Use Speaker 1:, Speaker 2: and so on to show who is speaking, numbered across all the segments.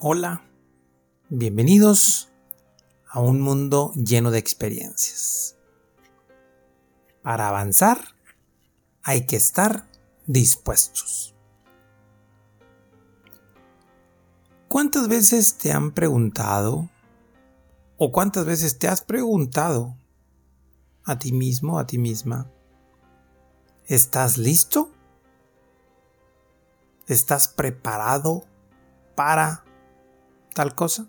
Speaker 1: Hola, bienvenidos a un mundo lleno de experiencias. Para avanzar hay que estar dispuestos. ¿Cuántas veces te han preguntado o cuántas veces te has preguntado a ti mismo, a ti misma, ¿estás listo? ¿Estás preparado para tal cosa.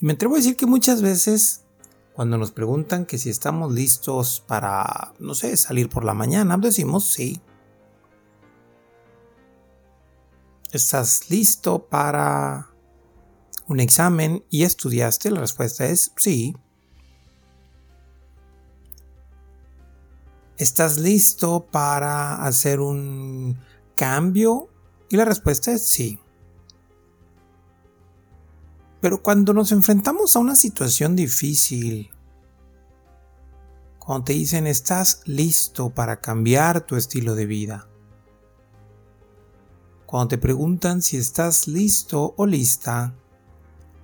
Speaker 1: Y me atrevo a decir que muchas veces cuando nos preguntan que si estamos listos para, no sé, salir por la mañana, decimos sí. ¿Estás listo para un examen y estudiaste? La respuesta es sí. ¿Estás listo para hacer un cambio y la respuesta es sí. Pero cuando nos enfrentamos a una situación difícil, cuando te dicen estás listo para cambiar tu estilo de vida, cuando te preguntan si estás listo o lista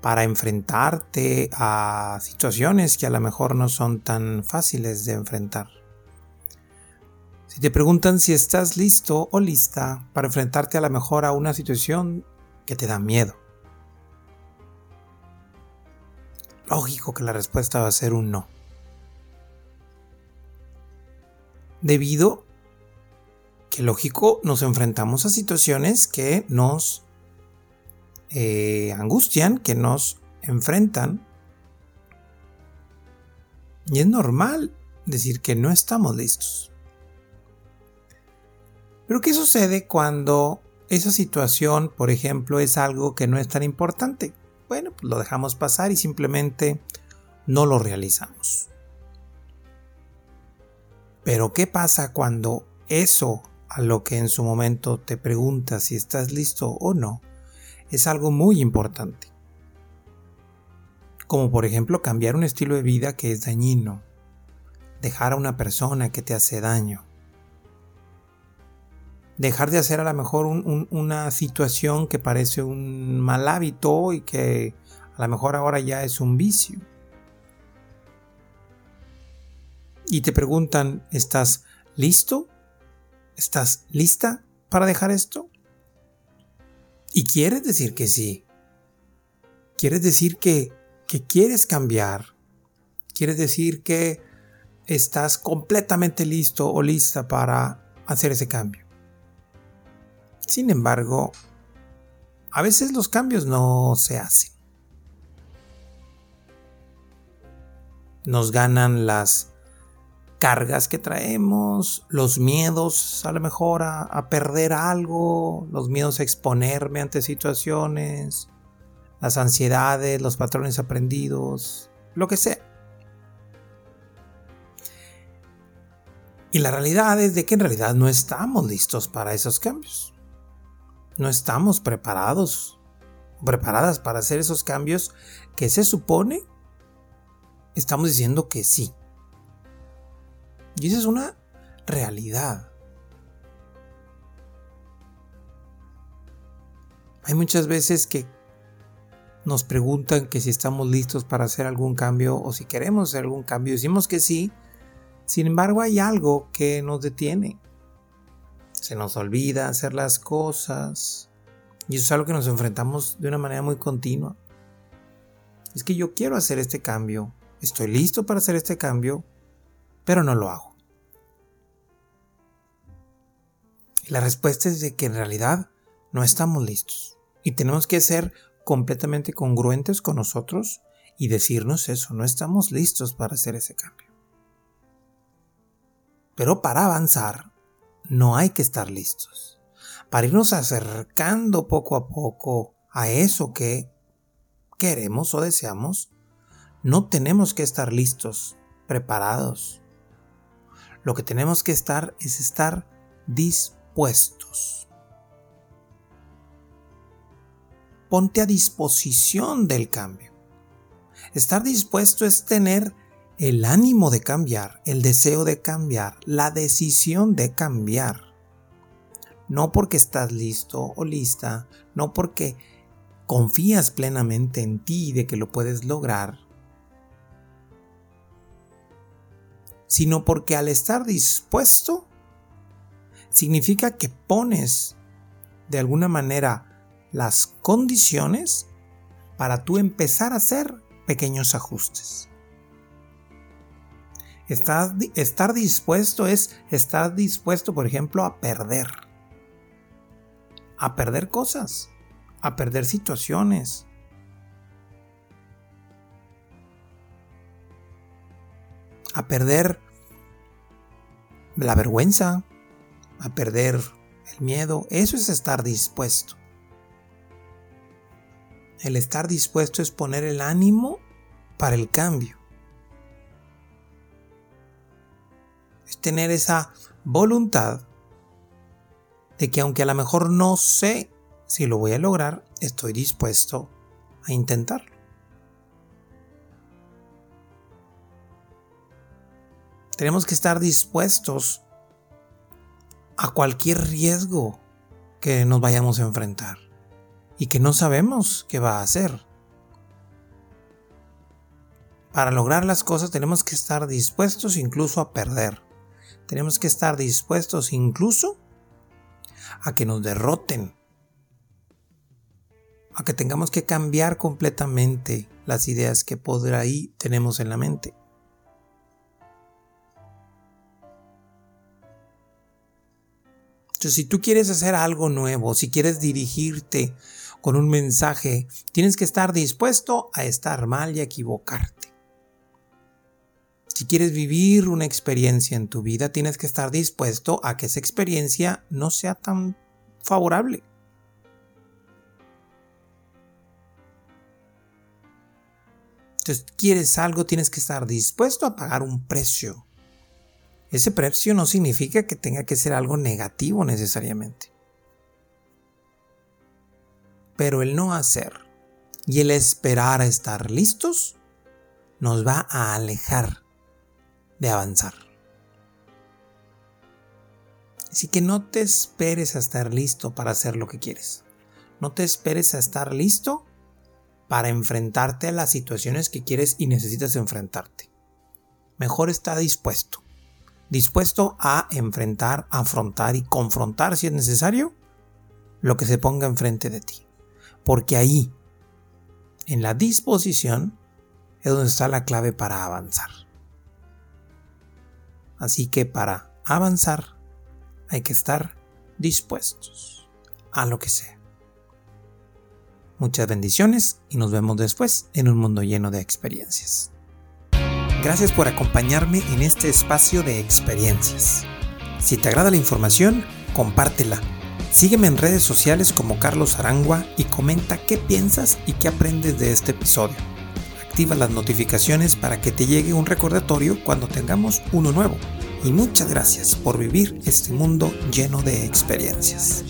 Speaker 1: para enfrentarte a situaciones que a lo mejor no son tan fáciles de enfrentar. Si te preguntan si estás listo o lista para enfrentarte a la mejor a una situación que te da miedo. Lógico que la respuesta va a ser un no. Debido que lógico nos enfrentamos a situaciones que nos eh, angustian, que nos enfrentan. Y es normal decir que no estamos listos. Pero ¿qué sucede cuando esa situación, por ejemplo, es algo que no es tan importante? Bueno, pues lo dejamos pasar y simplemente no lo realizamos. Pero ¿qué pasa cuando eso a lo que en su momento te preguntas si estás listo o no es algo muy importante? Como por ejemplo cambiar un estilo de vida que es dañino, dejar a una persona que te hace daño, dejar de hacer a lo mejor una situación que parece un mal hábito y que a lo mejor ahora ya es un vicio. Y te preguntan, ¿estás listo? ¿Estás lista para dejar esto? Y quieres decir que sí. Quieres decir que, que quieres cambiar. Quieres decir que estás completamente listo o lista para hacer ese cambio. Sin embargo, a veces los cambios no se hacen. Nos ganan las cargas que traemos, los miedos a lo mejor a, perder algo, los miedos a exponerme ante situaciones, las ansiedades, los patrones aprendidos, lo que sea. Y la realidad es de que en realidad no estamos listos para esos cambios no estamos preparados, preparadas para hacer esos cambios que se supone estamos diciendo que sí. Y esa es una realidad. Hay muchas veces que nos preguntan que si estamos listos para hacer algún cambio o si queremos hacer algún cambio. Decimos que sí. Sin embargo, hay algo que nos detiene se nos olvida hacer las cosas. Y eso es algo que nos enfrentamos de una manera muy continua. Es que yo quiero hacer este cambio, estoy listo para hacer este cambio, pero no lo hago. La respuesta es de que en realidad no estamos listos. Y tenemos que ser completamente congruentes con nosotros y decirnos eso, no estamos listos para hacer ese cambio. Pero para avanzar, no hay que estar listos. Para irnos acercando poco a poco a eso que queremos o deseamos, no tenemos que estar listos, preparados. Lo que tenemos que estar es estar dispuestos. Ponte a disposición del cambio. Estar dispuesto es tener el ánimo de cambiar, el deseo de cambiar, la decisión de cambiar. no porque estás listo o lista, no porque confías plenamente en ti de que lo puedes lograr, sino porque al estar dispuesto significa que pones de alguna manera las condiciones para tú empezar a hacer pequeños ajustes. Estar, dispuesto es estar dispuesto, por ejemplo, a perder. A perder cosas, a perder situaciones. A perder la vergüenza, a perder el miedo. Eso es estar dispuesto. El estar dispuesto es poner el ánimo para el cambio. Tener esa voluntad de que aunque a lo mejor no sé si lo voy a lograr, estoy dispuesto a intentarlo. Tenemos que estar dispuestos a cualquier riesgo que nos vayamos a enfrentar y que no sabemos qué va a hacer. Para lograr las cosas tenemos que estar dispuestos incluso a perder. Tenemos que estar dispuestos incluso a que nos derroten. A que tengamos que cambiar completamente las ideas que por ahí tenemos en la mente. Entonces, si tú quieres hacer algo nuevo, si quieres dirigirte con un mensaje, tienes que estar dispuesto a estar mal y a equivocarte. Si quieres vivir una experiencia en tu vida, tienes que estar dispuesto a que esa experiencia no sea tan favorable. Entonces, quieres algo, tienes que estar dispuesto a pagar un precio. Ese precio no significa que tenga que ser algo negativo necesariamente pero el no hacer y el esperar a estar listos nos va a alejar de avanzar. Así que no te esperes a estar listo para hacer lo que quieres. No te esperes a estar listo para enfrentarte a las situaciones que quieres y necesitas enfrentarte. Mejor está dispuesto. Dispuesto a enfrentar, afrontar y confrontar si es necesario lo que se ponga enfrente de ti porque ahí, en la disposición, es donde está la clave para avanzar. Así que para avanzar hay que estar dispuestos a lo que sea. Muchas bendiciones y nos vemos después en un mundo lleno de experiencias. Gracias por acompañarme en este espacio de experiencias. Si te agrada la información, compártela Sígueme en redes sociales como Carlos Arangua y comenta qué piensas y qué aprendes de este episodio. Activa las notificaciones para que te llegue un recordatorio cuando tengamos uno nuevo. Y muchas gracias por vivir este mundo lleno de experiencias.